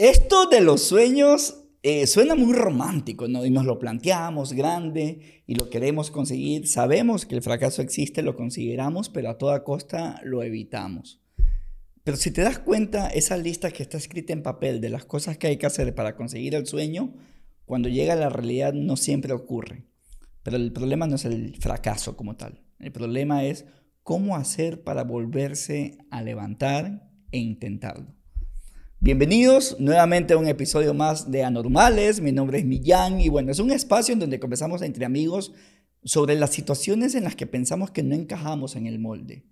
Esto de los sueños eh, suena muy romántico, ¿no? Y nos lo planteamos grande y lo queremos conseguir. Sabemos que el fracaso existe, lo consideramos, pero a toda costa lo evitamos. Pero si te das cuenta, esa lista que está escrita en papel de las cosas que hay que hacer para conseguir el sueño, cuando llega a la realidad no siempre ocurre. Pero el problema no es el fracaso como tal. El problema es cómo hacer para volverse a levantar e intentarlo. Bienvenidos nuevamente a un episodio más de Anormales. Mi nombre es Millán y bueno, es un espacio en donde conversamos entre amigos sobre las situaciones en las que pensamos que no encajamos en el molde.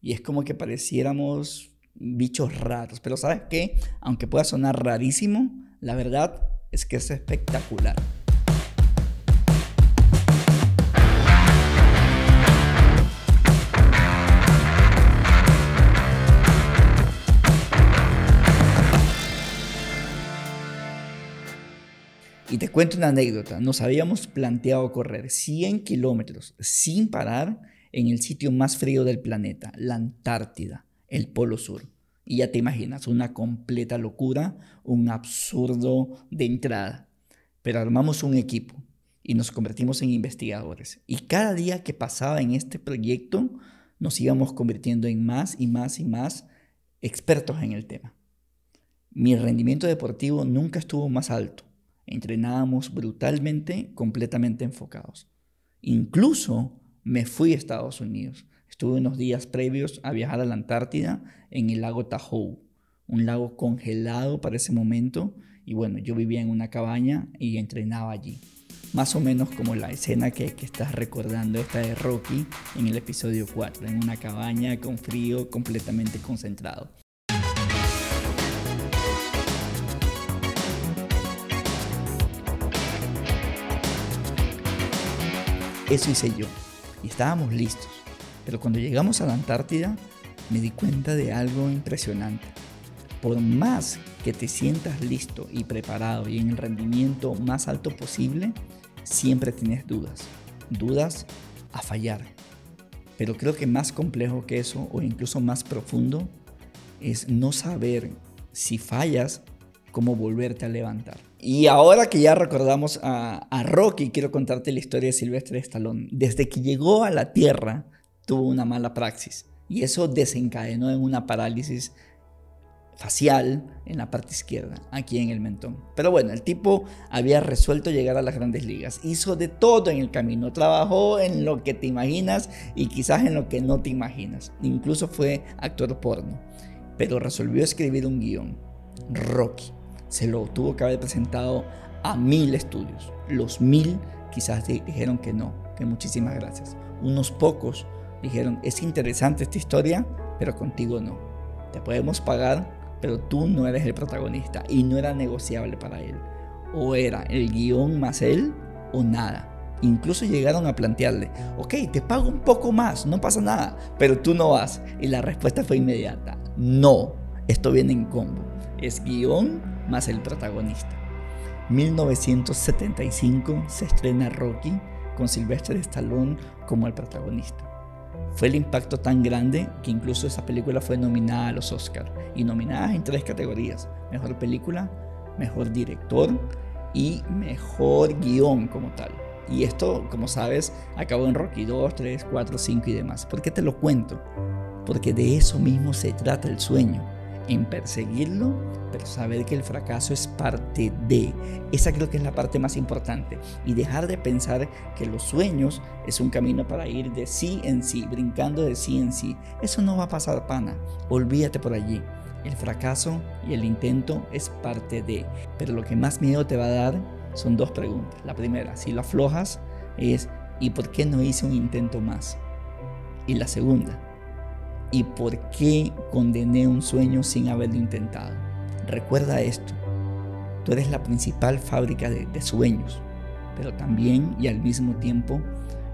Y es como que pareciéramos bichos raros. Pero ¿sabes qué? Aunque pueda sonar rarísimo, la verdad es que es espectacular. Y te cuento una anécdota. Nos habíamos planteado correr 100 kilómetros sin parar en el sitio más frío del planeta, la Antártida, el Polo Sur. Y ya te imaginas, una completa locura, un absurdo de entrada. Pero armamos un equipo y nos convertimos en investigadores. Y cada día que pasaba en este proyecto, nos íbamos convirtiendo en más y más y más expertos en el tema. Mi rendimiento deportivo nunca estuvo más alto Entrenábamos brutalmente, completamente enfocados. Incluso me fui a Estados Unidos. Estuve unos días previos a viajar a la Antártida en el lago Tahoe, un lago congelado para ese momento. Y bueno, yo vivía en una cabaña y entrenaba allí. Más o menos como la escena que, estás recordando, esta de Rocky en el episodio 4, en una cabaña con frío completamente concentrado. Eso hice yo. Y estábamos listos. Pero cuando llegamos a la Antártida, me di cuenta de algo impresionante. Por más que te sientas listo y preparado y en el rendimiento más alto posible, siempre tienes dudas. Dudas a fallar. Pero creo que más complejo que eso, o incluso más profundo, es no saber si fallas, cómo volverte a levantar. Y ahora que ya recordamos a, Rocky, quiero contarte la historia de Silvestre Stallone. Desde que llegó a la Tierra, tuvo una mala praxis. Y eso desencadenó en una parálisis facial en la parte izquierda, aquí en el mentón. Pero bueno, el tipo había resuelto llegar a las grandes ligas. Hizo de todo en el camino. Trabajó en lo que te imaginas y quizás en lo que no te imaginas. Incluso fue actor porno. Pero resolvió escribir un guion. Rocky se lo tuvo que haber presentado a mil estudios. Los mil quizás dijeron que no, que muchísimas gracias. Unos pocos dijeron, es interesante esta historia, pero contigo no. Te podemos pagar, pero tú no eres el protagonista y no era negociable para él. O era el guion más él o nada. Incluso llegaron a plantearle, ok, te pago un poco más, no pasa nada, pero tú no vas. Y la respuesta fue inmediata, no, esto viene en combo. Es guion más el protagonista. 1975 se estrena Rocky con Sylvester Stallone como el protagonista. Fue el impacto tan grande que incluso esa película fue nominada a los Oscars y nominada en tres categorías: mejor película, mejor director y mejor guion como tal. Y esto, como sabes, acabó en Rocky 2, 3, 4, 5 y demás. ¿Por qué te lo cuento? Porque de eso mismo se trata el sueño en perseguirlo, pero saber que el fracaso es parte de. Esa creo que es la parte más importante. Y dejar de pensar que los sueños es un camino para ir de sí en sí, brincando de sí en sí. Eso no va a pasar, pana. Olvídate por allí. El fracaso y el intento es parte de. Pero lo que más miedo te va a dar son dos preguntas. La primera, si lo aflojas, es ¿y por qué no hice un intento más? Y la segunda, ¿Y por qué condené un sueño sin haberlo intentado? Recuerda esto, tú eres la principal fábrica de, sueños, pero también y al mismo tiempo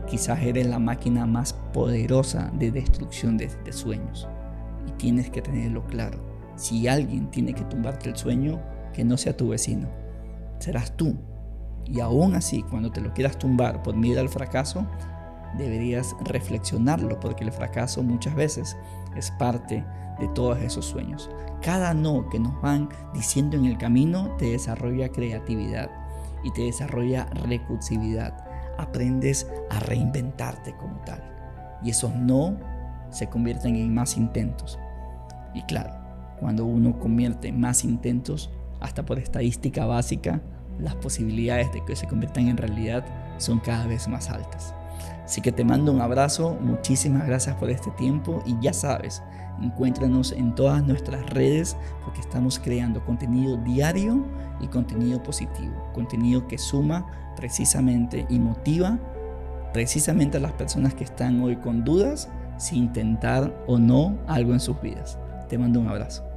quizás eres la máquina más poderosa de destrucción de, de sueños. Y tienes que tenerlo claro. Si alguien tiene que tumbarte el sueño, que no sea tu vecino, serás tú. Y aún así, cuando te lo quieras tumbar por miedo al fracaso, deberías reflexionarlo porque el fracaso muchas veces es parte de todos esos sueños. Cada no que nos van diciendo en el camino te desarrolla creatividad y te desarrolla recursividad. Aprendes a reinventarte como tal. Y esos no se convierten en más intentos. Y claro, cuando uno convierte más intentos, hasta por estadística básica, las posibilidades de que se conviertan en realidad son cada vez más altas. Así que te mando un abrazo, muchísimas gracias por este tiempo y ya sabes, encuéntranos en todas nuestras redes porque estamos creando contenido diario y contenido positivo, contenido que suma precisamente y motiva precisamente a las personas que están hoy con dudas si intentar o no algo en sus vidas. Te mando un abrazo.